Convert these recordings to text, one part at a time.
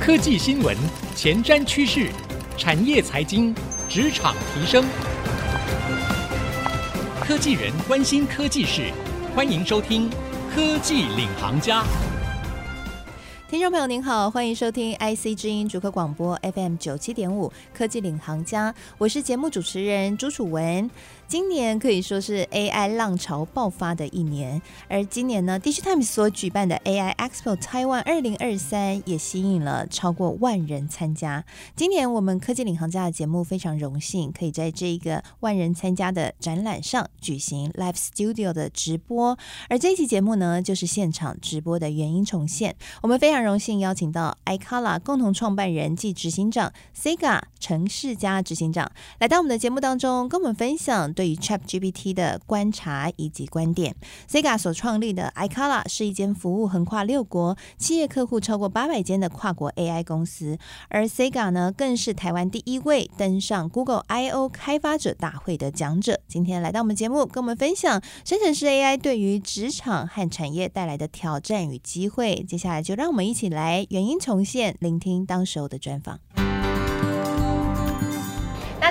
科技新闻、前瞻趋势、产业财经、职场提升，科技人关心科技事，欢迎收听《科技领航家》。听众朋友您好，欢迎收听 IC 之音竹科广播 FM 九七点五《科技领航家》，我是节目主持人朱楚文。今年可以说是 AI 浪潮爆发的一年，而今年呢，DIGITIMES 所举办的 AI Expo Taiwan 二零二三也吸引了超过万人参加。今年我们科技领航家的节目非常荣幸，可以在这一个万人参加的展览上举行 Live Studio 的直播，而这一期节目呢，就是现场直播的原音重现。我们非常荣幸邀请到 iKala 共同创办人暨执行长 Sega 程世嘉执行长来到我们的节目当中，跟我们分享。对于 ChatGPT 的观察以及观点，Sega 所创立的 Icala 是一间服务横跨六国、企业客户超过八百间的跨国 AI 公司，而 Sega 呢，更是台湾第一位登上 Google I/O 开发者大会的讲者。今天来到我们节目，跟我们分享生成式 AI 对于职场和产业带来的挑战与机会。接下来就让我们一起来原音重现，聆听当时候的专访。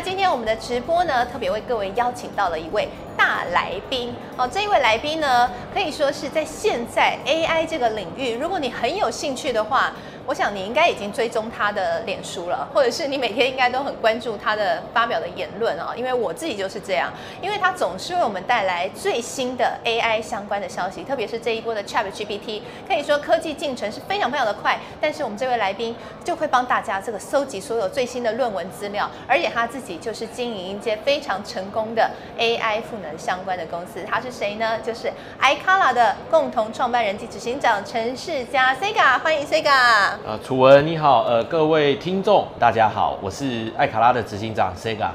今天我们的直播呢，特别为各位邀请到了一位大来宾哦。这一位来宾呢，可以说是在现在 AI 这个领域，如果你很有兴趣的话。我想你应该已经追踪他的脸书了，或者是你每天应该都很关注他的发表的言论啊。因为我自己就是这样，因为他总是为我们带来最新的 AI 相关的消息，特别是这一波的 ChatGPT，可以说科技进程是非常非常的快。但是我们这位来宾就会帮大家这个搜集所有最新的论文资料，而且他自己就是经营一间非常成功的 AI 赋能相关的公司。他是谁呢？就是 icala 的共同创办人及执行长陈世嘉 Sega，欢迎 Sega。呃，楚文你好，呃，各位听众大家好，我是艾卡拉的执行长 Sega。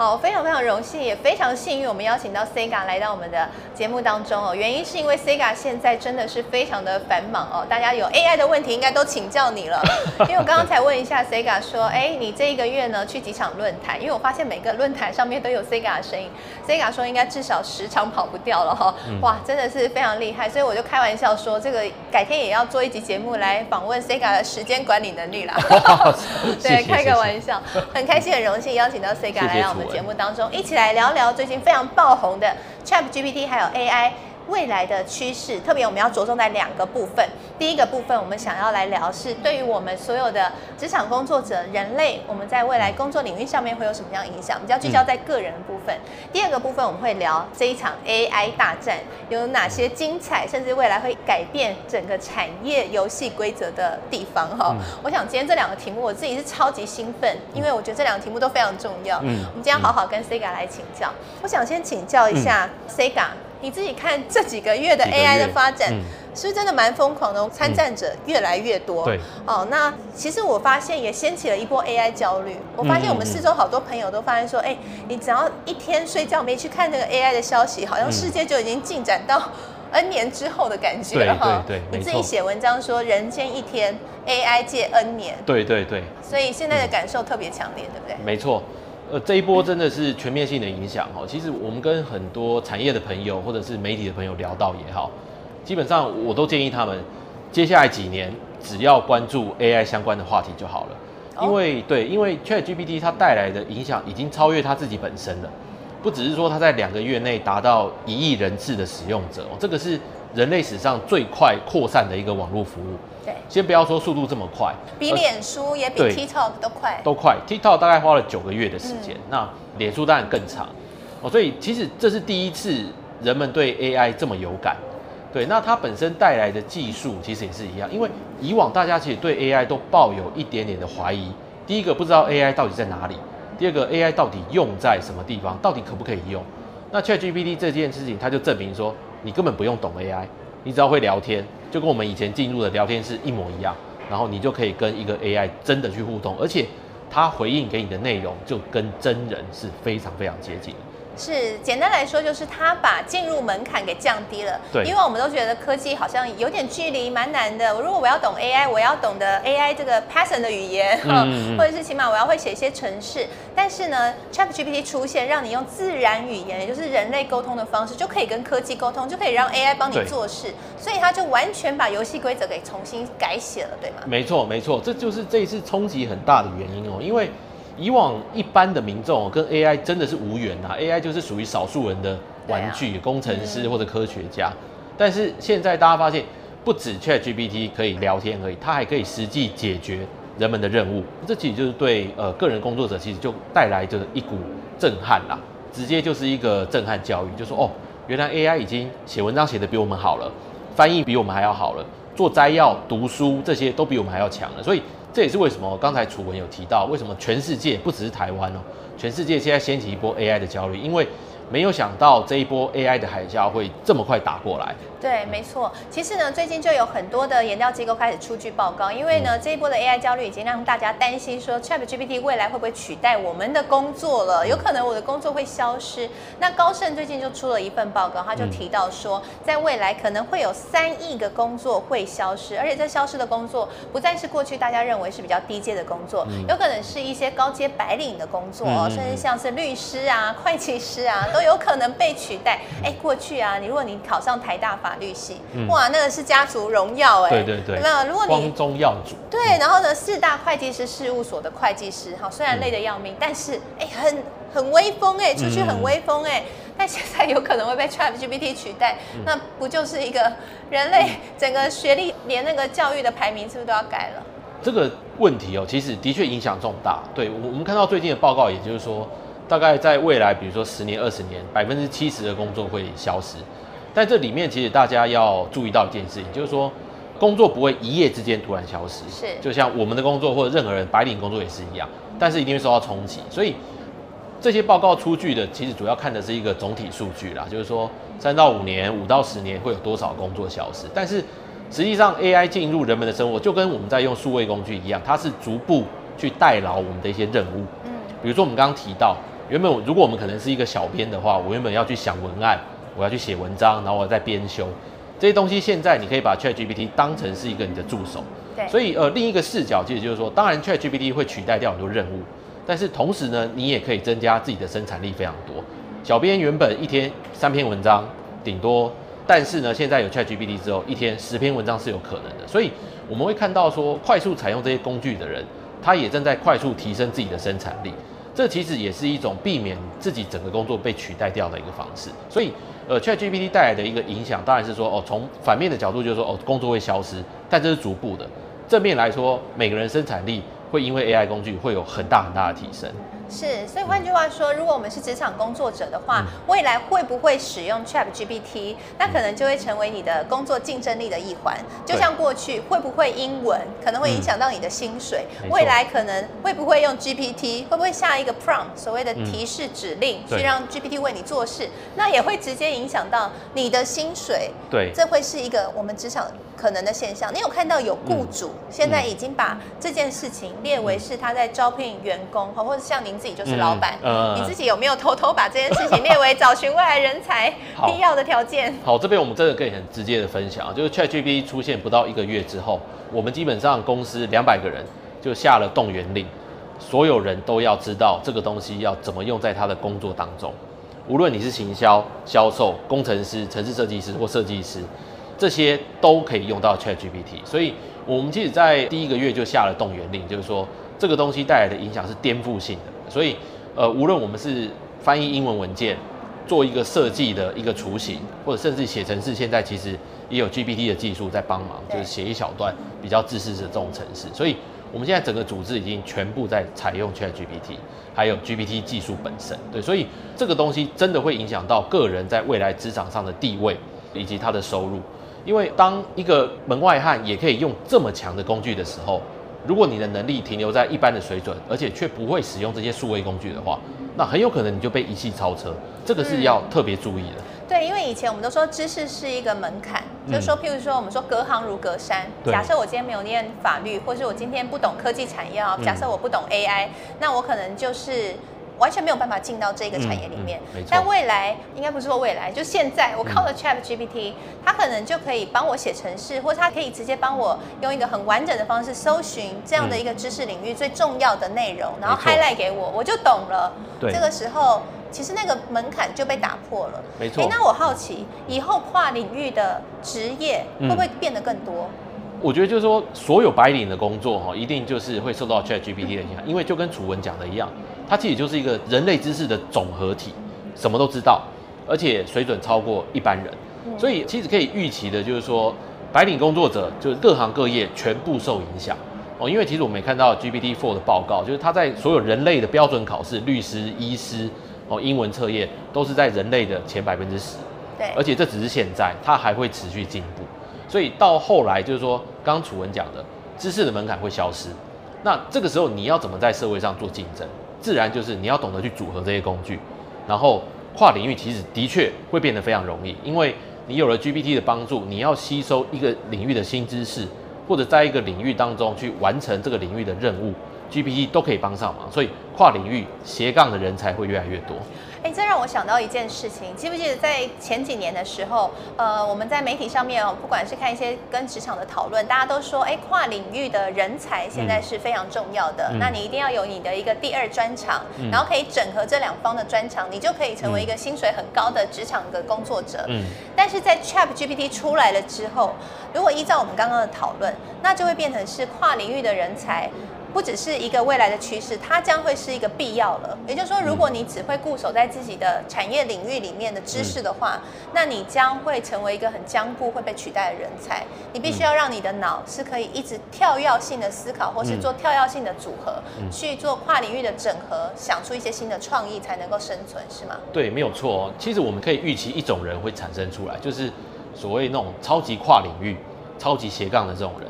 好，非常非常荣幸，也非常幸运，我们邀请到 Sega 来到我们的节目当中哦。原因是因为 Sega 现在真的是非常的繁忙哦，大家有 AI 的问题应该都请教你了。因为我刚刚才问一下 Sega 说，哎，你这一个月呢去几场论坛？因为我发现每个论坛上面都有 Sega 的声音，Sega 说应该至少十场跑不掉了哈。哇，真的是非常厉害，所以我就开玩笑说，这个改天也要做一集节目来访问 Sega 的时间管理能力啦。对，开个玩笑，很开心很荣幸邀请到 Sega 来到我们。节目当中，一起来聊聊最近非常爆红的 ChatGPT，还有 AI。未来的趋势，特别我们要着重在两个部分。第一个部分，我们想要来聊是对于我们所有的职场工作者、人类，我们在未来工作领域上面会有什么样影响？比较聚焦在个人的部分。嗯。第二个部分，我们会聊这一场 AI 大战有哪些精彩，甚至未来会改变整个产业游戏规则的地方。哈，我想今天这两个题目，我自己是超级兴奋，因为我觉得这两个题目都非常重要。嗯，我们今天好好跟 Sega 来请教。我想先请教一下 Sega。你自己看这几个月的 AI 的发展，嗯、是真的蛮疯狂的？参战者越来越多。哦，那其实我发现也掀起了一波 AI 焦虑。我发现我们四周好多朋友都发现说，哎、你只要一天睡觉没去看那个 AI 的消息，好像世界就已经进展到 N 年之后的感觉了哈。对对对。你自己写文章说，人间一天，AI 借 N 年。对对对。所以现在的感受特别强烈，对不对？没错。呃，这一波真的是全面性的影响哦。其实我们跟很多产业的朋友或者是媒体的朋友聊到也好，基本上我都建议他们，接下来几年只要关注 AI 相关的话题就好了。因为对，因为 ChatGPT 它带来的影响已经超越它自己本身了，不只是说它在两个月内达到一亿人次的使用者，这个是人类史上最快扩散的一个网络服务。对，先不要说速度这么快，比脸书也比 TikTok 都快，都快。TikTok 大概花了九个月的时间，嗯，那脸书当然更长。哦，所以其实这是第一次人们对 AI 这么有感。对，那它本身带来的技术其实也是一样，因为以往大家其实对 AI 都抱有一点点的怀疑。第一个不知道 AI 到底在哪里，第二个 AI 到底用在什么地方，到底可不可以用？那 ChatGPT 这件事情，它就证明说，你根本不用懂 AI，你只要会聊天。就跟我们以前进入的聊天室一模一样，然后你就可以跟一个 AI 真的去互动，而且它回应给你的内容就跟真人是非常非常接近。是，简单来说就是它把进入门槛给降低了。对，因为我们都觉得科技好像有点距离，蛮难的。如果我要懂 AI，我要懂得 AI 这个 Python 的语言，嗯、或者是起码我要会写一些程式。但是呢，ChatGPT 出现，让你用自然语言，也就是人类沟通的方式，就可以跟科技沟通，就可以让 AI 帮你做事。所以它就完全把游戏规则给重新改写了，对吗？没错，没错，这就是这一次冲击很大的原因哦。因为以往一般的民众跟 AI 真的是无缘呐，AI 就是属于少数人的玩具，啊、工程师或者科学家。嗯、但是现在大家发现，不止 ChatGPT 可以聊天而已，它还可以实际解决人们的任务。这其实就是对呃个人工作者其实就带来着一股震撼啦，直接就是一个震撼教育，就说哦，原来 AI 已经写文章写得比我们好了，翻译比我们还要好了，做摘要、读书这些都比我们还要强了，所以。这也是为什么刚才楚文有提到，为什么全世界不只是台湾哦，全世界现在掀起一波 AI 的焦虑，因为没有想到这一波 AI 的海啸会这么快打过来。对，没错。其实呢，最近就有很多的研调机构开始出具报告，因为呢，这一波的 AI 焦虑已经让大家担心说，ChatGPT 未来会不会取代我们的工作了？有可能我的工作会消失。那高盛最近就出了一份报告，他就提到说，在未来可能会有三亿个工作会消失，而且这消失的工作不再是过去大家认为是比较低阶的工作，有可能是一些高阶白领的工作哦，甚至像是律师啊、会计师啊，都 有可能被取代。哎，过去啊，你如果你考上台大法法律系，哇，那个是家族荣耀哎，对对对，那如果你光宗耀祖，对，然后呢，四大会计师事务所的会计师，哈，虽然累得要命，但是哎，很很威风哎，出去很威风哎，但现在有可能会被 ChatGPT 取代，那不就是一个人类整个学历连那个教育的排名是不是都要改了？这个问题哦，其实的确影响重大。对，我我们看到最近的报告，也就是说，大概在未来，比如说十年、二十年，百分之七十的工作会消失。但这里面其实大家要注意到一件事情，就是说工作不会一夜之间突然消失，是就像我们的工作或者任何人白领工作也是一样，但是一定会受到冲击。所以这些报告出具的其实主要看的是一个总体数据啦，就是说三到五年、五到十年会有多少工作消失。但是实际上 AI 进入人们的生活，就跟我们在用数位工具一样，它是逐步去代劳我们的一些任务。嗯，比如说我们刚刚提到，原本如果我们可能是一个小编的话，我原本要去想文案。我要去写文章，然后我再编修这些东西。现在你可以把 ChatGPT 当成是一个你的助手。对。所以呃，另一个视角其实就是说，当然 ChatGPT 会取代掉很多任务，但是同时呢，你也可以增加自己的生产力非常多。小编原本一天三篇文章顶多，但是呢，现在有 ChatGPT 之后，一天十篇文章是有可能的。所以我们会看到说，快速采用这些工具的人，他也正在快速提升自己的生产力。这其实也是一种避免自己整个工作被取代掉的一个方式。所以。呃，ChatGPT 带来的一个影响，当然是说，哦，从反面的角度就是说，哦，工作会消失，但这是逐步的。正面来说，每个人生产力会因为 AI 工具会有很大很大的提升。是，所以换句话说，如果我们是职场工作者的话，未来会不会使用 ChatGPT？那可能就会成为你的工作竞争力的一环。就像过去，会不会英文可能会影响到你的薪水？未来可能会不会用 GPT？会不会下一个 prompt 所谓的提示指令，去让 GPT 为你做事？那也会直接影响到你的薪水。对，这会是一个我们职场可能的现象。你有看到有雇主现在已经把这件事情列为是他在招聘员工，或者像您。自己就是老板，嗯呃、你自己有没有偷偷把这件事情列为找寻未来人才 必要的条件？好，好，这边我们真的可以很直接的分享，就是 ChatGPT 出现不到一个月之后，我们基本上公司两百个人就下了动员令，所有人都要知道这个东西要怎么用在他的工作当中。无论你是行销、销售、工程师、城市设计师或设计师，这些都可以用到 ChatGPT。所以，我们其实在第一个月就下了动员令，就是说这个东西带来的影响是颠覆性的。所以，呃，无论我们是翻译英文文件，做一个设计的一个雏形，或者甚至写程式，现在其实也有 GPT 的技术在帮忙，就是写一小段比较自私的这种程式。所以，我们现在整个组织已经全部在采用 ChatGPT，还有 GPT 技术本身。对，所以这个东西真的会影响到个人在未来职场上的地位以及他的收入。因为当一个门外汉也可以用这么强的工具的时候，如果你的能力停留在一般的水准，而且却不会使用这些数位工具的话，那很有可能你就被遗弃超车，这个是要特别注意的。嗯。对，因为以前我们都说知识是一个门槛，嗯、就是说，譬如说我们说隔行如隔山。假设我今天没有念法律，或是我今天不懂科技产业，假设我不懂 AI，、嗯、那我可能就是。完全没有办法进到这个产业里面。嗯嗯、但未来应该不是说未来，就现在我靠了 ChatGPT，、嗯、它可能就可以帮我写程式，或者它可以直接帮我用一个很完整的方式搜寻这样的一个知识领域最重要的内容，然后 highlight 给我，我就懂了。对，这个时候其实那个门槛就被打破了。没错。那我好奇，以后跨领域的职业会不会变得更多？嗯我觉得就是说，所有白领的工作哈，一定就是会受到 ChatGPT 的影响，因为就跟楚文讲的一样，它其实就是一个人类知识的总合体，什么都知道，而且水准超过一般人，所以其实可以预期的就是说，白领工作者就是各行各业全部受影响哦，因为其实我们也看到 GPT-4 的报告，就是它在所有人类的标准考试，律师、医师哦，英文测验都是在人类的前百分之十，对，而且这只是现在，它还会持续进步。所以到后来就是说，刚刚楚文讲的，知识的门槛会消失。那这个时候你要怎么在社会上做竞争？自然就是你要懂得去组合这些工具，然后跨领域其实的确会变得非常容易，因为你有了 GPT 的帮助，你要吸收一个领域的新知识，或者在一个领域当中去完成这个领域的任务，GPT 都可以帮上忙。所以跨领域斜杠的人才会越来越多。哎，这让我想到一件事情，记不记得在前几年的时候，呃，我们在媒体上面哦，不管是看一些跟职场的讨论，大家都说，哎，跨领域的人才现在是非常重要的。嗯、那你一定要有你的一个第二专长，嗯、然后可以整合这两方的专长，你就可以成为一个薪水很高的职场的工作者。嗯。但是在 ChatGPT 出来了之后，如果依照我们刚刚的讨论，那就会变成是跨领域的人才。不只是一个未来的趋势，它将会是一个必要了。也就是说，如果你只会固守在自己的产业领域里面的知识的话，嗯、那你将会成为一个很僵固、会被取代的人才。你必须要让你的脑是可以一直跳跃性的思考，或是做跳跃性的组合，嗯、去做跨领域的整合，想出一些新的创意，才能够生存，是吗？对，没有错哦。其实我们可以预期一种人会产生出来，就是所谓那种超级跨领域、超级斜杠的这种人。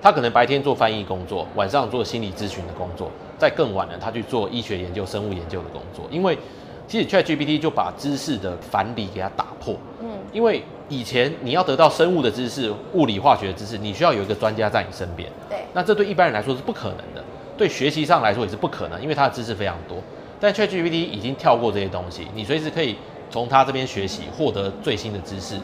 他可能白天做翻译工作，晚上做心理咨询的工作，再更晚了，他去做医学研究、生物研究的工作。因为其实 ChatGPT 就把知识的藩篱给它打破。嗯，因为以前你要得到生物的知识、物理化学的知识，你需要有一个专家在你身边。对，那这对一般人来说是不可能的，对学习上来说也是不可能，因为他的知识非常多。但 ChatGPT 已经跳过这些东西，你随时可以从他这边学习，获得最新的知识。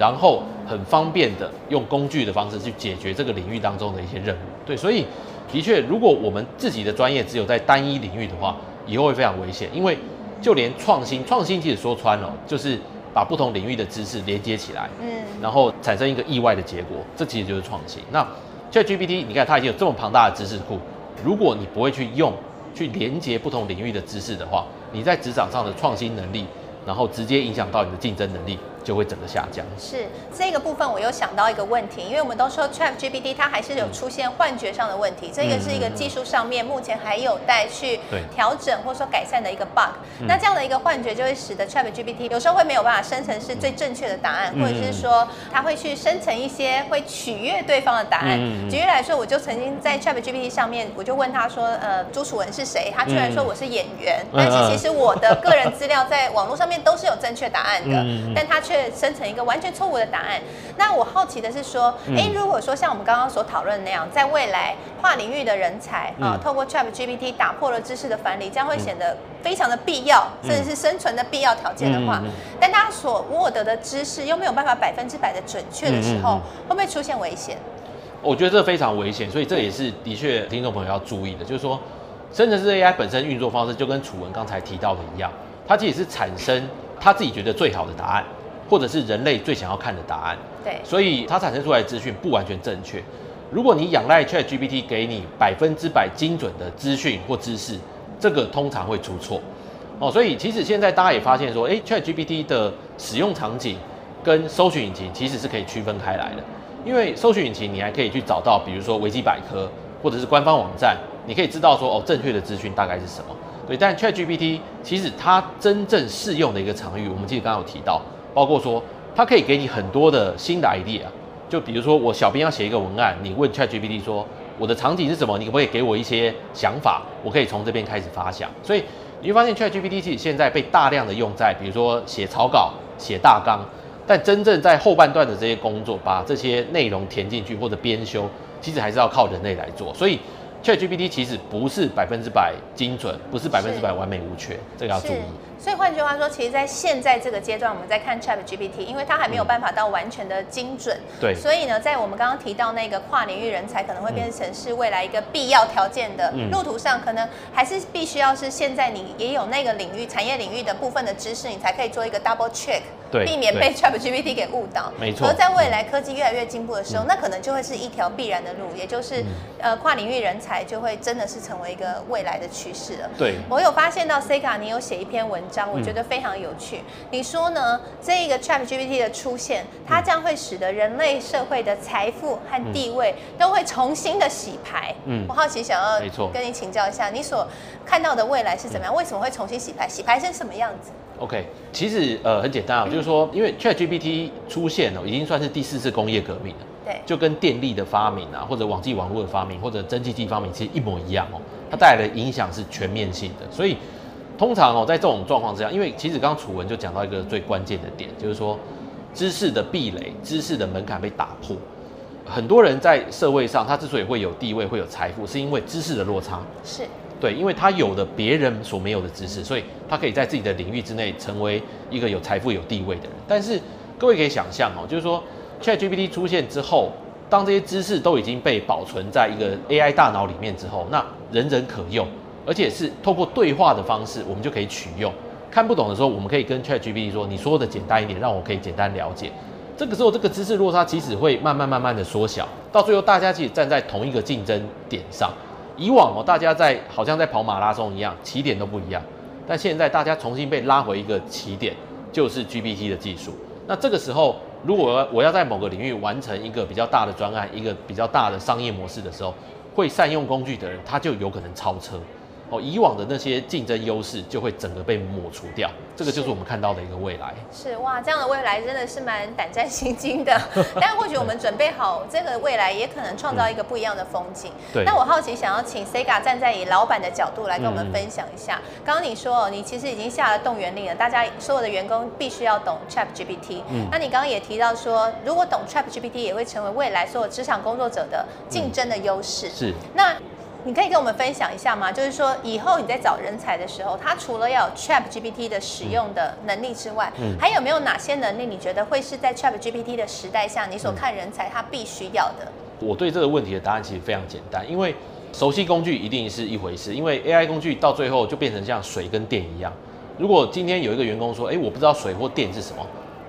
然后很方便的用工具的方式去解决这个领域当中的一些任务。对，所以的确，如果我们自己的专业只有在单一领域的话，以后会非常危险。因为就连创新，创新其实说穿了，就是把不同领域的知识连接起来，嗯，然后产生一个意外的结果，这其实就是创新。那 ChatGPT，你看它已经有这么庞大的知识库，如果你不会去用，去连接不同领域的知识的话，你在职场上的创新能力，然后直接影响到你的竞争能力。就会整个下降。是这个部分，我又想到一个问题，因为我们都说 ChatGPT 它还是有出现幻觉上的问题，这个是一个技术上面目前还有待去调整或者说改善的一个 bug。那这样的一个幻觉就会使得 ChatGPT 有时候会没有办法生成是最正确的答案，或者是说它会去生成一些会取悦对方的答案。举例来说，我就曾经在 ChatGPT 上面，我就问他说，呃，朱楚文是谁？他居然说我是演员，但是其实我的个人资料在网络上面都是有正确答案的，但他。却生成一个完全错误的答案。那我好奇的是说，哎、嗯，如果说像我们刚刚所讨论的那样，在未来跨领域的人才啊，透过 ChatGPT 打破了知识的藩篱，将会显得非常的必要，嗯、甚至是生存的必要条件的话，但他所获得的知识又没有办法百分之百的准确的时候，会不会出现危险？我觉得这非常危险，所以这也是的确听众朋友要注意的，就是说，生成式 AI 本身运作方式就跟楚文刚才提到的一样，它其实是产生他自己觉得最好的答案。或者是人类最想要看的答案，对，所以它产生出来的资讯不完全正确。如果你仰赖 ChatGPT 给你百分之百精准的资讯或知识，这个通常会出错哦。所以其实现在大家也发现说，诶，ChatGPT 的使用场景跟搜寻引擎其实是可以区分开来的。因为搜寻引擎你还可以去找到，比如说维基百科或者是官方网站，你可以知道说哦，正确的资讯大概是什么。对，但 ChatGPT 其实它真正适用的一个场域，我们记得刚刚有提到。包括说，它可以给你很多的新的 idea，就比如说我小编要写一个文案，你问 ChatGPT 说我的场景是什么，你可不可以给我一些想法？我可以从这边开始发想。所以你会发现 ChatGPT 其实现在被大量的用在，比如说写草稿、写大纲，但真正在后半段的这些工作，把这些内容填进去或者编修，其实还是要靠人类来做。所以 ChatGPT 其实不是百分之百精准，不是百分之百完美无缺，这个要注意。所以换句话说，其实，在现在这个阶段，我们在看 ChatGPT，因为它还没有办法到完全的精准，嗯、对，所以呢，在我们刚刚提到那个跨领域人才可能会变成是未来一个必要条件的路途上，可能还是必须要是现在你也有那个领域产业领域的部分的知识，你才可以做一个 double check，对，避免被 ChatGPT 给误导。没错。而在未来科技越来越进步的时候，嗯、那可能就会是一条必然的路，也就是、嗯、呃跨领域人才就会真的是成为一个未来的趋势了。对。我有发现到 Sega 你有写一篇文章，我觉得非常。有趣，你说呢？这一个 ChatGPT 的出现，它将会使得人类社会的财富和地位都会重新的洗牌。嗯，我好奇想要跟你请教一下，你所看到的未来是怎么样？为什么会重新洗牌？洗牌成什么样子？OK，其实呃很简单啊，就是说，因为 ChatGPT 出现了，已经算是第四次工业革命了。对，就跟电力的发明啊，或者网际网络的发明，或者蒸汽机发明，其实一模一样哦。它带来的影响是全面性的，所以。通常哦，在这种状况之下，因为其实刚刚楚文就讲到一个最关键的点，就是说知识的壁垒、知识的门槛被打破。很多人在社会上，他之所以会有地位、会有财富，是因为知识的落差。是，对，因为他有的别人所没有的知识，所以他可以在自己的领域之内成为一个有财富、有地位的人。但是各位可以想象哦，就是说 ChatGPT 出现之后，当这些知识都已经被保存在一个 AI 大脑里面之后，那人人可用。而且是透过对话的方式，我们就可以取用。看不懂的时候，我们可以跟 ChatGPT 说：“你说的简单一点，让我可以简单了解。”这个时候，这个知识落差其实会慢慢慢慢的缩小，到最后大家其实站在同一个竞争点上。以往哦，大家在好像在跑马拉松一样，起点都不一样。但现在大家重新被拉回一个起点，就是 GPT 的技术。那这个时候，如果我要在某个领域完成一个比较大的专案，一个比较大的商业模式的时候，会善用工具的人，他就有可能超车。哦，以往的那些竞争优势就会整个被抹除掉，这个就是我们看到的一个未来。是，哇，这样的未来真的是蛮胆战心惊的。但或许我们准备好这个未来，也可能创造一个不一样的风景。嗯、对。那我好奇，想要请 Sega 站在以老板的角度来跟我们分享一下。刚刚、嗯、你说，你其实已经下了动员令了，大家所有的员工必须要懂 ChatGPT。嗯。那你刚刚也提到说，如果懂 ChatGPT，也会成为未来所有职场工作者的竞争的优势。嗯、是。那。你可以跟我们分享一下吗？就是说，以后你在找人才的时候，他除了要有 ChatGPT 的使用的能力之外，嗯，还有没有哪些能力你觉得会是在 ChatGPT 的时代下，你所看人才他必须要的？我对这个问题的答案其实非常简单，因为熟悉工具一定是一回事，因为 AI 工具到最后就变成像水跟电一样。如果今天有一个员工说，哎，我不知道水或电是什么，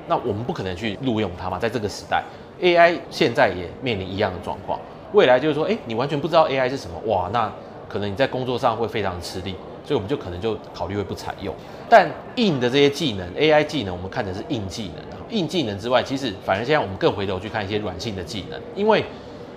那我们不可能去录用它嘛。在这个时代，AI 现在也面临一样的状况。未来就是说，哎，你完全不知道 AI 是什么，哇，那可能你在工作上会非常吃力，所以我们就可能就考虑会不采用。但硬的这些技能，AI 技能，我们看的是硬技能。硬技能之外，其实反而现在我们更回头去看一些软性的技能，因为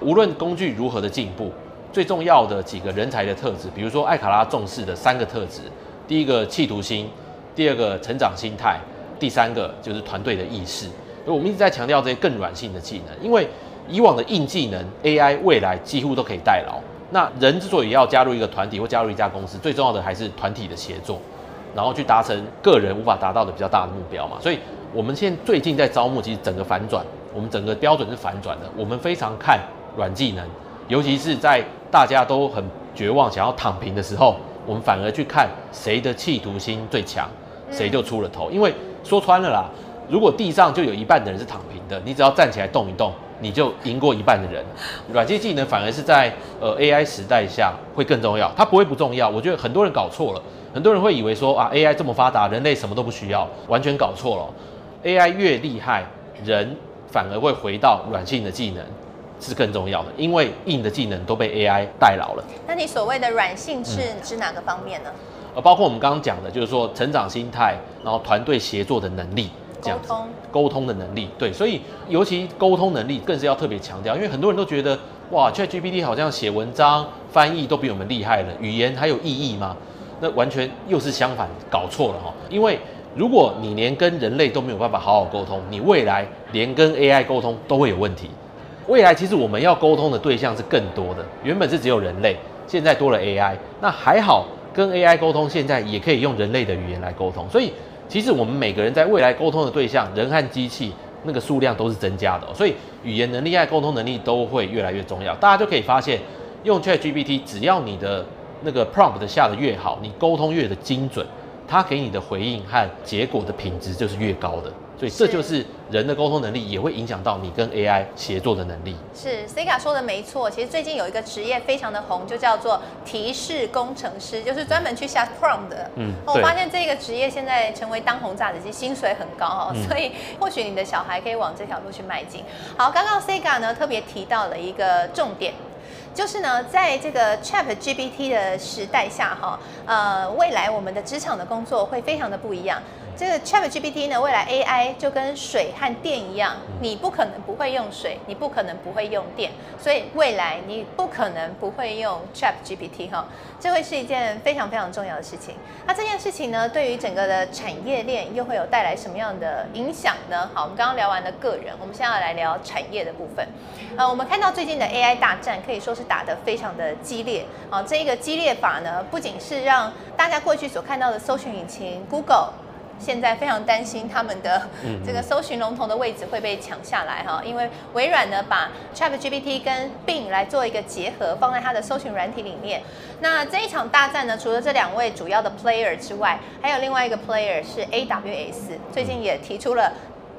无论工具如何的进步，最重要的几个人才的特质，比如说艾卡拉重视的三个特质，第一个企图心，第二个成长心态，第三个就是团队的意识。所以我们一直在强调这些更软性的技能，因为。以往的硬技能，AI 未来几乎都可以代劳。那人之所以要加入一个团体或加入一家公司，最重要的还是团体的协作，然后去达成个人无法达到的比较大的目标嘛。所以，我们现在最近在招募，其实整个反转，我们整个标准是反转的。我们非常看软技能，尤其是在大家都很绝望、想要躺平的时候，我们反而去看谁的企图心最强，谁就出了头。因为说穿了啦，如果地上就有一半的人是躺平的，你只要站起来动一动。你就赢过一半的人，软件技能反而是在呃 AI 时代下会更重要，它不会不重要。我觉得很多人搞错了，很多人会以为说啊 AI 这么发达，人类什么都不需要，完全搞错了。AI 越厉害，人反而会回到软性的技能是更重要的，因为硬的技能都被 AI 代劳了。那你所谓的软性是指哪个方面呢？呃，包括我们刚刚讲的，就是说成长心态，然后团队协作的能力。沟通沟通的能力，对，所以尤其沟通能力更是要特别强调，因为很多人都觉得哇，ChatGPT 好像写文章、翻译都比我们厉害了，语言还有意义吗？那完全又是相反，搞错了哈。因为如果你连跟人类都没有办法好好沟通，你未来连跟 AI 沟通都会有问题。未来其实我们要沟通的对象是更多的，原本是只有人类，现在多了 AI，那还好跟 AI 沟通，现在也可以用人类的语言来沟通，所以。其实我们每个人在未来沟通的对象，人和机器那个数量都是增加的，所以语言能力和沟通能力都会越来越重要。大家就可以发现，用 ChatGPT，只要你的那个 prompt 下的越好，你沟通越的精准，它给你的回应和结果的品质就是越高的。所以这就是人的沟通能力，也会影响到你跟 AI 协作的能力。是 Sega 说的没错，其实最近有一个职业非常的红，就叫做提示工程师，就是专门去下 prompt 的。嗯，我发现这个职业现在成为当红炸子鸡，薪水很高哦，所以或许你的小孩可以往这条路去迈进。好，刚刚 Sega 呢特别提到了一个重点。就是呢，在这个 ChatGPT 的时代下，哈，呃，未来我们的职场的工作会非常的不一样。这个 ChatGPT 呢，未来 AI 就跟水和电一样，你不可能不会用水，你不可能不会用电，所以未来你不可能不会用 ChatGPT 哈，这会是一件非常非常重要的事情。那这件事情呢，对于整个的产业链又会有带来什么样的影响呢？好，我们刚刚聊完了个人，我们现在要来聊产业的部分。呃，我们看到最近的 AI 大战可以说是打得非常的激烈啊，这一个激烈法呢，不仅是让大家过去所看到的搜寻引擎 Google。现在非常担心他们的这个搜寻龙头的位置会被抢下来哈，因为微软呢把 ChatGPT 跟 Bing 来做一个结合，放在它的搜寻软体里面。那这一场大战呢，除了这两位主要的 player 之外，还有另外一个 player 是 AWS，最近也提出了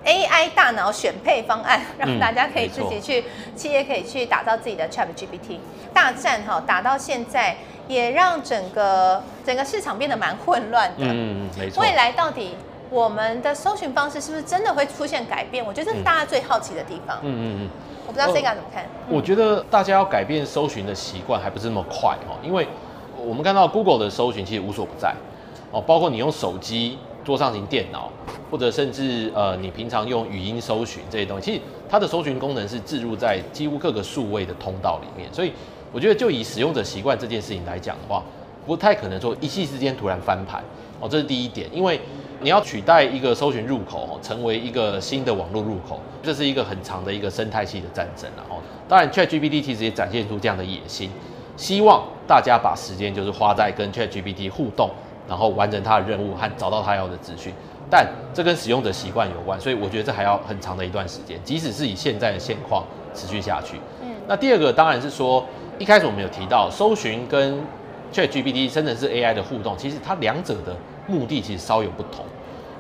AI 大脑选配方案，让大家可以自己去企业可以去打造自己的 ChatGPT。大战哈打到现在。也让整个整个市场变得蛮混乱的。嗯，没错。未来到底我们的搜寻方式是不是真的会出现改变？我觉得这是大家最好奇的地方。嗯嗯嗯。我不知道 Sega 怎么看。我觉得大家要改变搜寻的习惯还不是那么快哦，因为我们看到 Google 的搜寻其实无所不在哦，包括你用手机、桌上型电脑，或者甚至呃你平常用语音搜寻这些东西，其实它的搜寻功能是置入在几乎各个数位的通道里面，所以。我觉得就以使用者习惯这件事情来讲的话，不太可能说一夕之间突然翻盘哦，这是第一点。因为你要取代一个搜寻入口，成为一个新的网络入口，这是一个很长的一个生态系的战争了哦。当然，ChatGPT 其实也展现出这样的野心，希望大家把时间就是花在跟 ChatGPT 互动，然后完成他的任务和找到他要的资讯。但这跟使用者习惯有关，所以我觉得这还要很长的一段时间，即使是以现在的现况持续下去。嗯，那第二个当然是说。一开始我们有提到，搜寻跟 ChatGPT 生成式 AI 的互动，其实它两者的目的其实稍有不同。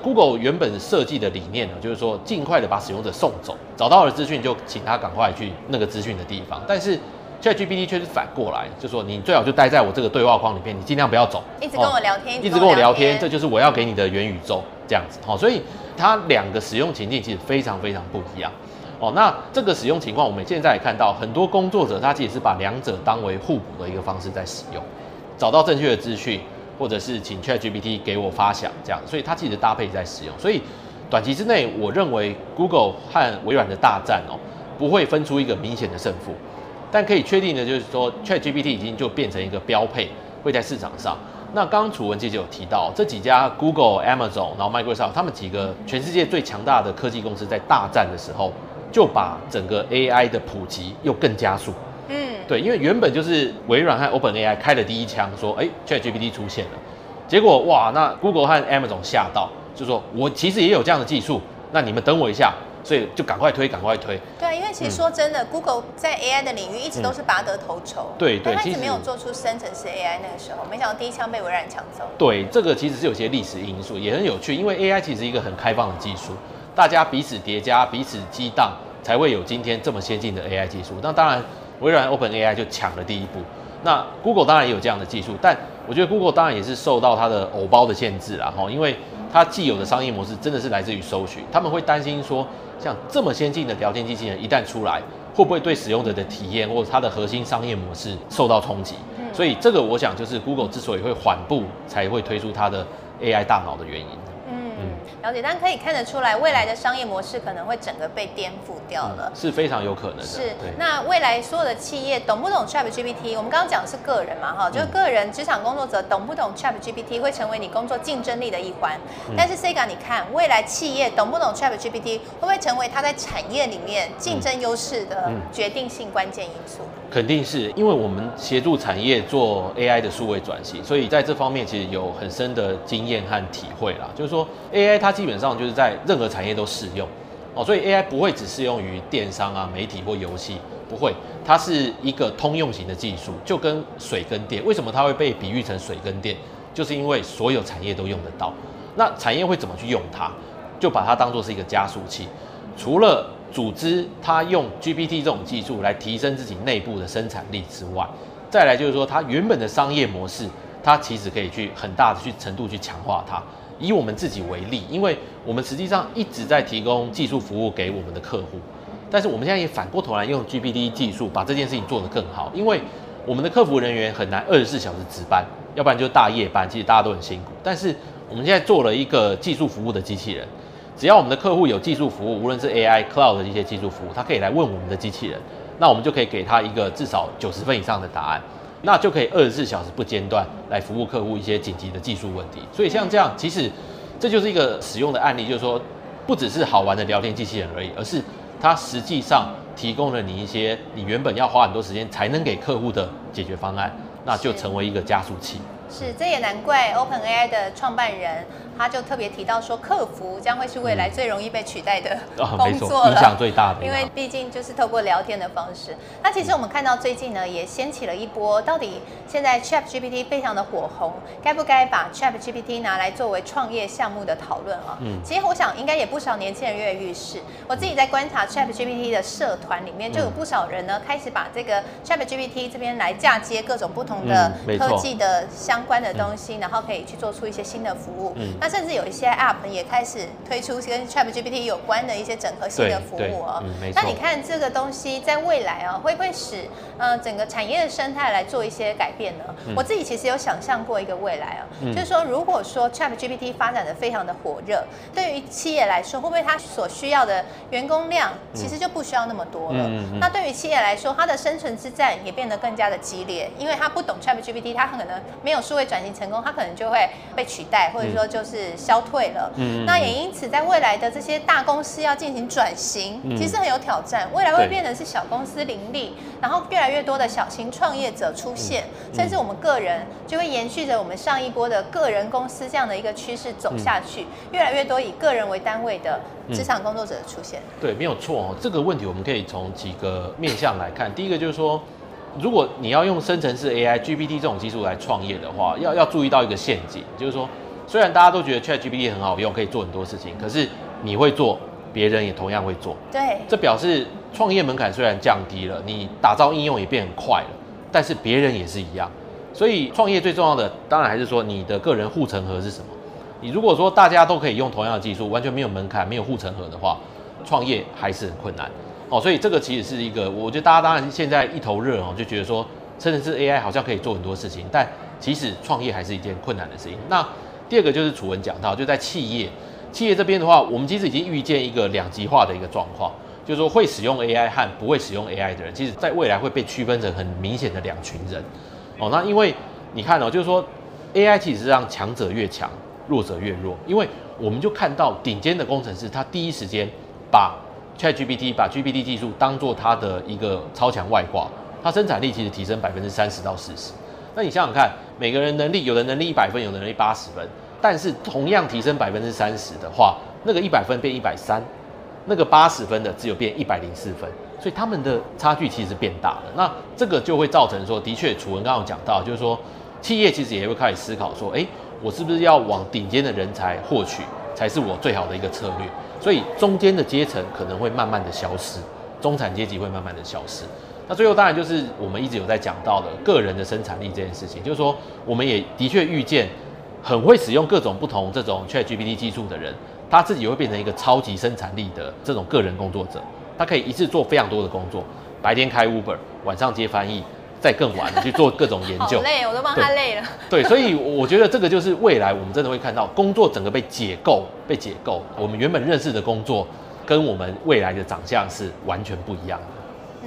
Google 原本设计的理念呢，就是说尽快的把使用者送走，找到了资讯就请他赶快去那个资讯的地方。但是 ChatGPT 却是反过来，就是说你最好就待在我这个对话框里面，你尽量不要走，一直跟我聊天，一直跟我聊天，这就是我要给你的元宇宙这样子。好，所以它两个使用情境其实非常非常不一样。哦，那这个使用情况，我们现在也看到很多工作者，他其实是把两者当为互补的一个方式在使用，找到正确的资讯，或者是请 ChatGPT 给我发想这样，所以它其实搭配在使用。所以短期之内，我认为 Google 和微软的大战哦，不会分出一个明显的胜负，但可以确定的就是说，ChatGPT 已经就变成一个标配，会在市场上。那刚刚楚文其实有提到，这几家 Google、Amazon，然后 Microsoft，他们几个全世界最强大的科技公司在大战的时候。就把整个 AI 的普及又更加速。嗯，对，因为原本就是微软和 OpenAI 开了第一枪，说，哎，ChatGPT 出现了，结果哇，那 Google 和 Amazon 吓到，就说我其实也有这样的技术，那你们等我一下，所以就赶快推，赶快推。对，因为其实说真的，嗯，Google 在 AI 的领域一直都是拔得头筹，嗯，对对，他一直没有做出生成式 AI，那个时候，没想到第一枪被微软抢走。对，这个其实是有些历史因素，也很有趣，因为 AI 其实是一个很开放的技术。大家彼此叠加、彼此激荡，才会有今天这么先进的 AI 技术。那当然，微软 OpenAI 就抢了第一步。那 Google 当然也有这样的技术，但我觉得 Google 当然也是受到它的偶包的限制啦，哈，因为它既有的商业模式真的是来自于搜寻，他们会担心说，像这么先进的聊天机器人一旦出来，会不会对使用者的体验或者它的核心商业模式受到冲击？所以这个我想就是 Google 之所以会缓步才会推出它的 AI 大脑的原因。了解，但可以看得出来，未来的商业模式可能会整个被颠覆掉了，嗯，是非常有可能的。是，那未来所有的企业懂不懂 ChatGPT？我们刚刚讲的是个人嘛，哈，就是个人职场工作者懂不懂 ChatGPT 会成为你工作竞争力的一环。嗯、但是 Sega，你看未来企业懂不懂 ChatGPT 会不会成为它在产业里面竞争优势的决定性关键因素？肯定是因为我们协助产业做 AI 的数位转型，所以在这方面其实有很深的经验和体会啦。就是说 AI 它。基本上就是在任何产业都适用，哦，所以 AI 不会只适用于电商啊、媒体或游戏，不会，它是一个通用型的技术，就跟水跟电。为什么它会被比喻成水跟电？就是因为所有产业都用得到。那产业会怎么去用它？就把它当做是一个加速器。除了组织它用 GPT 这种技术来提升自己内部的生产力之外，再来就是说它原本的商业模式，它其实可以去很大的去程度去强化它。以我们自己为例，因为我们实际上一直在提供技术服务给我们的客户，但是我们现在也反过头来用 GPT 技术把这件事情做得更好，因为我们的客服人员很难二十四小时值班，要不然就大夜班，其实大家都很辛苦。但是我们现在做了一个技术服务的机器人。只要我们的客户有技术服务，无论是 AI、Cloud 的一些技术服务，他可以来问我们的机器人，那我们就可以给他一个至少九十分以上的答案，那就可以二十四小时不间断来服务客户一些紧急的技术问题。所以像这样，其实这就是一个使用的案例，就是说不只是好玩的聊天机器人而已，而是它实际上提供了你一些你原本要花很多时间才能给客户的解决方案，那就成为一个加速器。是，这也难怪 OpenAI 的创办人。他就特别提到说，客服将会是未来最容易被取代的工作了，影响最大的。因为毕竟就是透过聊天的方式。那其实我们看到最近呢，也掀起了一波，到底现在 ChatGPT 非常的火红，该不该把 ChatGPT 拿来作为创业项目的讨论啊？嗯，其实我想应该也不少年轻人跃跃欲试。我自己在观察 ChatGPT 的社团里面，就有不少人呢开始把这个 ChatGPT 这边来嫁接各种不同的科技的相关的东西，然后可以去做出一些新的服务。嗯。那甚至有一些 App 也开始推出跟 ChatGPT 有关的一些整合性的服务哦。嗯、那你看这个东西在未来啊，会不会使呃整个产业的生态来做一些改变呢？嗯、我自己其实有想象过一个未来啊，嗯、就是说如果说 ChatGPT 发展的非常的火热，对于企业来说，会不会它所需要的员工量其实就不需要那么多了？嗯嗯嗯、那对于企业来说，它的生存之战也变得更加的激烈，因为它不懂 ChatGPT，它很可能没有数位转型成功，它可能就会被取代，或者说就是。是消退了，嗯，那也因此在未来的这些大公司要进行转型，嗯、其实很有挑战。未来会变成是小公司林立，然后越来越多的小型创业者出现，嗯、甚至我们个人就会延续着我们上一波的个人公司这样的一个趋势走下去，嗯、越来越多以个人为单位的职场工作者的出现。对，没有错哦。这个问题我们可以从几个面向来看。第一个就是说，如果你要用生成式 AI GPT 这种技术来创业的话，要要注意到一个陷阱，就是说。虽然大家都觉得 ChatGPT 很好用，可以做很多事情，可是你会做，别人也同样会做。对，这表示创业门槛虽然降低了，你打造应用也变很快了，但是别人也是一样。所以创业最重要的，当然还是说你的个人护城河是什么。你如果说大家都可以用同样的技术，完全没有门槛、没有护城河的话，创业还是很困难。哦，所以这个其实是一个，我觉得大家当然现在一头热哦，就觉得说，甚至是 AI 好像可以做很多事情，但其实创业还是一件困难的事情。那第二个就是楚文讲到，就在企业，企业这边的话，我们其实已经预见一个两极化的一个状况，就是说会使用 AI 和不会使用 AI 的人，其实在未来会被区分成很明显的两群人。哦，那因为你看哦，就是说 AI 其实是让强者越强，弱者越弱，因为我们就看到顶尖的工程师，他第一时间把 ChatGPT 把 GPT 技术当做他的一个超强外挂，他生产力其实提升百分之三十到四十。那你想想看，每个人能力，有的能力一百分，有的能力八十分，但是同样提升百分之三十的话，那个一百分变一百三，那个八十分的只有变一百零四分，所以他们的差距其实变大了。那这个就会造成说，的确，楚文刚刚讲到，就是说，企业其实也会开始思考说，诶，我是不是要往顶尖的人才获取，才是我最好的一个策略？所以中间的阶层可能会慢慢的消失，中产阶级会慢慢的消失。那最后当然就是我们一直有在讲到的个人的生产力这件事情，就是说我们也的确遇见，很会使用各种不同这种 ChatGPT 技术的人，他自己也会变成一个超级生产力的这种个人工作者，他可以一次做非常多的工作，白天开 Uber，晚上接翻译，再更晚的去做各种研究。好累，我都帮他累了。对，所以我觉得这个就是未来我们真的会看到工作整个被解构，被解构，我们原本认识的工作跟我们未来的长相是完全不一样的。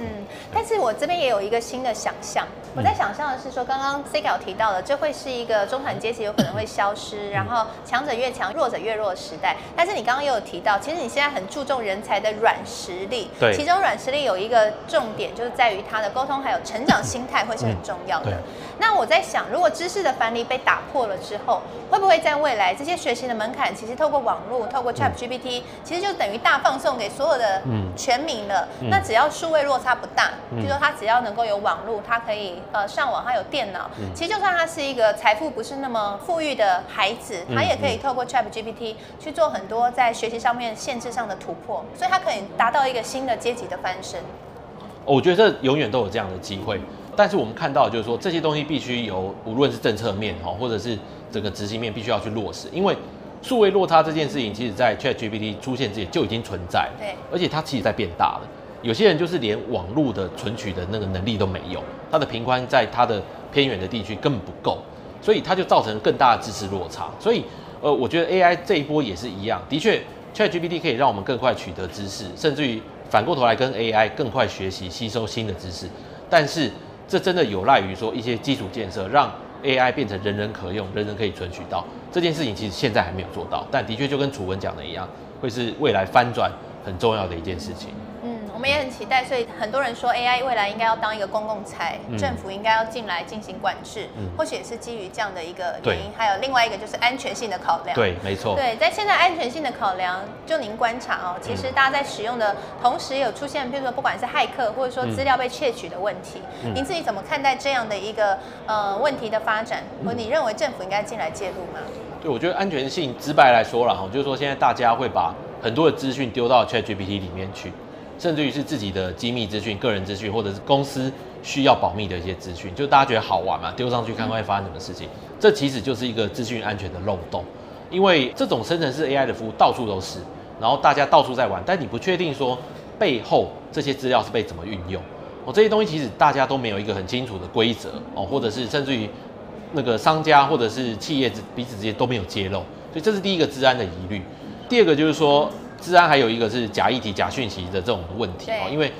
嗯，但是我这边也有一个新的想象，我在想象的是说，刚刚 Sega 提到的，这会是一个中产阶级有可能会消失，然后强者越强，弱者越弱的时代。但是你刚刚也有提到，其实你现在很注重人才的软实力，对，其中软实力有一个重点，就是在于他的沟通还有成长心态会是很重要的。那我在想，如果知识的藩篱被打破了之后，会不会在未来这些学习的门槛，其实透过网络，透过 ChatGPT，其实就等于大放送给所有的全民了。那只要数位落差不大，就说他只要能够有网络，他可以呃上网，他有电脑，嗯其实就算他是一个财富不是那么富裕的孩子，他也可以透过 ChatGPT 去做很多在学习上面限制上的突破，所以他可以达到一个新的阶级的翻身。我觉得这永远都有这样的机会。但是我们看到，就是说这些东西必须由无论是政策面哈，或者是整个执行面，必须要去落实。因为数位落差这件事情，其实在 ChatGPT 出现之前就已经存在，对，而且它其实在变大了。有些人就是连网络的存取的那个能力都没有，它的频宽在它的偏远的地区根本不够，所以它就造成更大的知识落差。所以，呃，我觉得 AI 这一波也是一样，的确，ChatGPT 可以让我们更快取得知识，甚至于反过头来跟 AI 更快学习、吸收新的知识，但是。这真的有赖于说一些基础建设，让 AI 变成人人可用、人人可以存取到这件事情，其实现在还没有做到，但的确就跟楚文讲的一样，会是未来翻转很重要的一件事情。我们也很期待，所以很多人说 AI 未来应该要当一个公共财，嗯、政府应该要进来进行管制，嗯、或许也是基于这样的一个原因。对还有另外一个就是安全性的考量。对，没错。对，在现在安全性的考量，就您观察哦，其实大家在使用的同时，有出现，譬如说不管是骇客，或者说资料被窃取的问题，嗯、您自己怎么看待这样的一个呃问题的发展？或你认为政府应该进来介入吗？对，我觉得安全性直白来说了哈，就是说现在大家会把很多的资讯丢到 ChatGPT 里面去。甚至于是自己的机密资讯、个人资讯，或者是公司需要保密的一些资讯，就大家觉得好玩嘛，丢上去看看会发生什么事情。这其实就是一个资讯安全的漏洞，因为这种生成式 AI 的服务到处都是，然后大家到处在玩，但你不确定说背后这些资料是被怎么运用哦，这些东西其实大家都没有一个很清楚的规则哦，或者是甚至于那个商家或者是企业彼此之间都没有揭露，所以这是第一个治安的疑虑。第二个就是说。资安还有一个是假议题、假讯息的这种问题哦，因为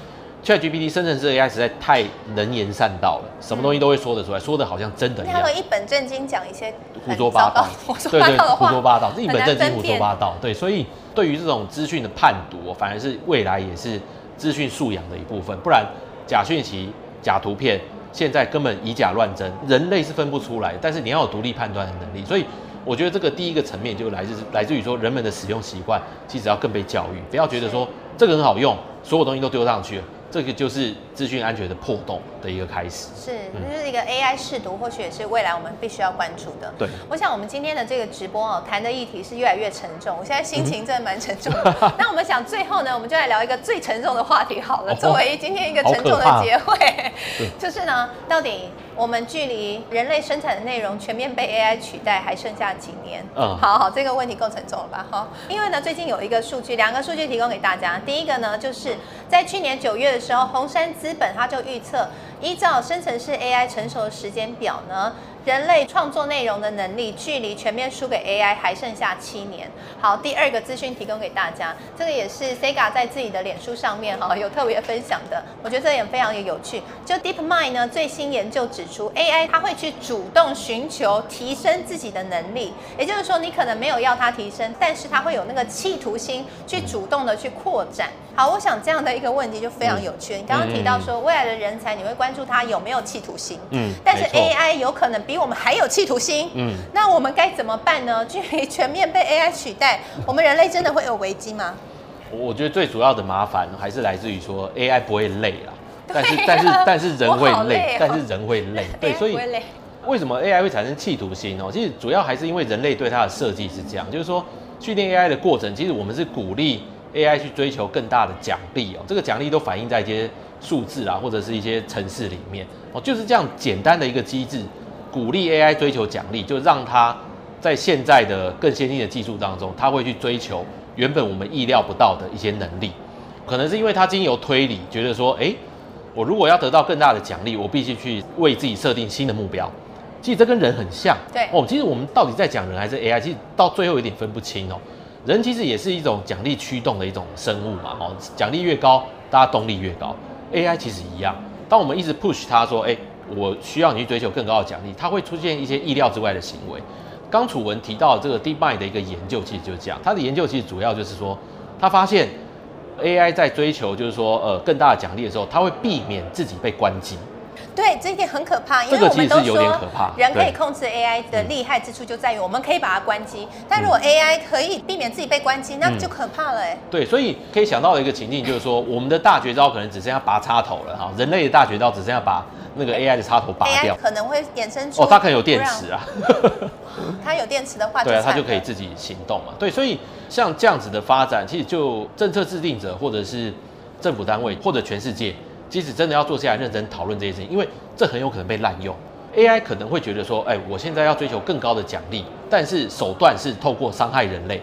ChatGPT 生成式 AI 实在太能言善道了，什么东西都会说得出来，说的好像真的一样。他会一本正经讲一些 胡说八道，对对，胡说八道，一本正经胡说八道。对，所以对于这种资讯的判读，反而是未来也是资讯素养的一部分。不然假讯息、假图片，现在根本以假乱真，人类是分不出来。但是你要有独立判断的能力，所以。我觉得这个第一个层面就来自来自于说人们的使用习惯，其实要更被教育，不要觉得说这个很好用，所有东西都丢上去了。这个就是资讯安全的破洞的一个开始，是，这就是一个 AI 试读，或许也是未来我们必须要关注的。对，我想我们今天的这个直播哦，谈的议题是越来越沉重，我现在心情真的蛮沉重的。嗯、那我们想最后呢，我们就来聊一个最沉重的话题好了，哦、作为今天一个沉重的结尾，就是呢，到底我们距离人类生产的内容全面被 AI 取代还剩下几年？嗯，好好，这个问题够沉重了吧？哈，因为呢，最近有一个数据，两个数据提供给大家，第一个呢，就是在去年九月的时候，红杉资本它就预测，依照生成式 AI 成熟的时间表呢。人类创作内容的能力，距离全面输给 AI 还剩下七年。好，第二个资讯提供给大家，这个也是 Sega 在自己的脸书上面哈 有特别分享的，我觉得这也非常的有趣。就 DeepMind 呢最新研究指出，AI 它会去主动寻求提升自己的能力，也就是说你可能没有要它提升，但是它会有那个企图心去主动的去扩展。好，我想这样的一个问题就非常有趣。你刚刚提到说未来的人才你会关注他有没有企图心，嗯，但是 AI 有可能比我们还有企图心，嗯，那我们该怎么办呢？距离全面被 AI 取代，我们人类真的会有危机吗？我觉得最主要的麻烦还是来自于说 AI 不会累啦，但是但是 但是人会累，但是人会累，对，所以为什么 AI 会产生企图心哦？其实主要还是因为人类对它的设计是这样，就是说训练 AI 的过程，其实我们是鼓励 AI 去追求更大的奖励哦，这个奖励都反映在一些数字啊或者是一些城市里面哦，就是这样简单的一个机制。鼓励 AI 追求奖励，就让它在现在的更先进的技术当中，它会去追求原本我们意料不到的一些能力。可能是因为它经由推理，觉得说，诶，我如果要得到更大的奖励，我必须去为自己设定新的目标。其实这跟人很像。对哦，其实我们到底在讲人还是 AI？其实到最后有点分不清哦。人其实也是一种奖励驱动的一种生物嘛。哦，奖励越高，大家动力越高。AI 其实一样。当我们一直 push 它说，哎、我需要你去追求更高的奖励，它会出现一些意料之外的行为。刚楚文提到这个 DeepMind 的一个研究，其实就是这样。他的研究其实主要就是说，他发现 AI 在追求就是说，呃，更大的奖励的时候，它会避免自己被关机。对，这一点很可怕，因为我们都说人可以控制 AI 的厉害之处就在于我们可以把它关机，但如果 AI 可以避免自己被关机，那就可怕了哎。对，所以可以想到的一个情境就是说，我们的大绝招可能只剩下拔插头了哈，人类的大绝招只剩下把那个 AI 的插头拔掉，可能会衍生出哦，它可能有电池啊，它有电池的话，对啊，它就可以自己行动嘛。对，所以像这样子的发展，其实就政策制定者或者是政府单位或者全世界。即使真的要坐下来认真讨论这些事情，因为这很有可能被滥用。AI 可能会觉得说，哎，我现在要追求更高的奖励，但是手段是透过伤害人类，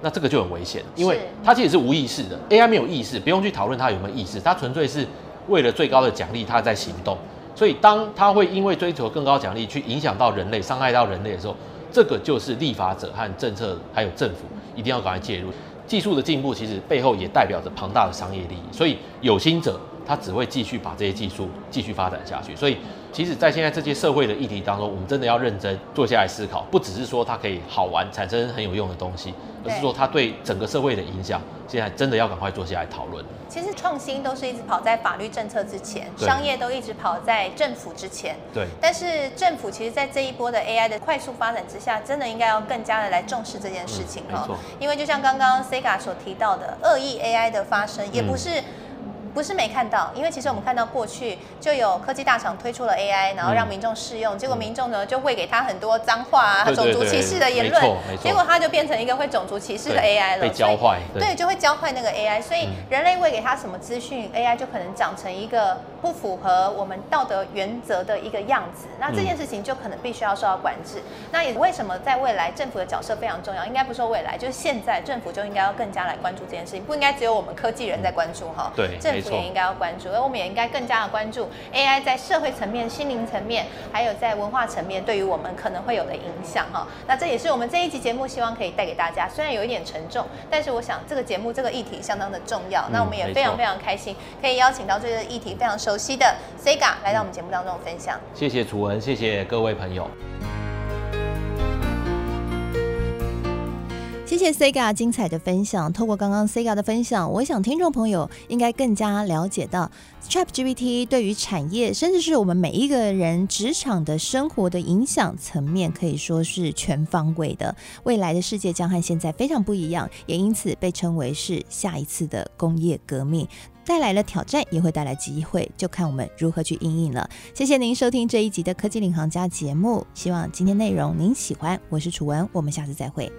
那这个就很危险，因为它其实是无意识的。AI 没有意识，不用去讨论它有没有意识，它纯粹是为了最高的奖励，它在行动。所以当它会因为追求更高奖励去影响到人类、伤害到人类的时候，这个就是立法者和政策还有政府一定要赶快介入。技术的进步其实背后也代表着庞大的商业利益，所以有心者。他只会继续把这些技术继续发展下去，所以其实，在现在这些社会的议题当中，我们真的要认真坐下来思考，不只是说它可以好玩、产生很有用的东西，而是说它对整个社会的影响，现在真的要赶快坐下来讨论。其实创新都是一直跑在法律政策之前，商业都一直跑在政府之前。对。但是政府其实，在这一波的 AI 的快速发展之下，真的应该要更加的来重视这件事情哈、嗯。因为就像刚刚 Sega 所提到的，恶意 AI 的发生，也不是。不是没看到，因为其实我们看到过去就有科技大厂推出了 AI，然后让民众试用，嗯、结果民众呢就喂给他很多脏话啊、种族歧视的言论，结果他就变成一个会种族歧视的 AI 了，被教坏，对，就会教坏那个 AI。所以人类喂给他什么资讯、嗯、，AI 就可能长成一个不符合我们道德原则的一个样子。那这件事情就可能必须要受到管制。那也为什么在未来政府的角色非常重要？应该不说未来，就是现在政府就应该要更加来关注这件事情，不应该只有我们科技人在关注哈。对，政府也应该要关注，而我们也应该更加的关注 AI 在社会层面、心灵层面，还有在文化层面对于我们可能会有的影响哈。那这也是我们这一集节目希望可以带给大家，虽然有一点沉重，但是我想这个节目这个议题相当的重要。那我们也非常非常开心，可以邀请到这个议题非常熟悉的 Sega 来到我们节目当中分享。谢谢楚文，谢谢各位朋友。谢谢 Sega 精彩的分享。透过刚刚 Sega 的分享，我想听众朋友应该更加了解到 ChatGPT 对于产业，甚至是我们每一个人职场的生活的影响层面，可以说是全方位的。未来的世界将和现在非常不一样，也因此被称为是下一次的工业革命，带来了挑战，也会带来机会，就看我们如何去应应了。谢谢您收听这一集的科技领航家节目，希望今天内容您喜欢。我是楚文，我们下次再会。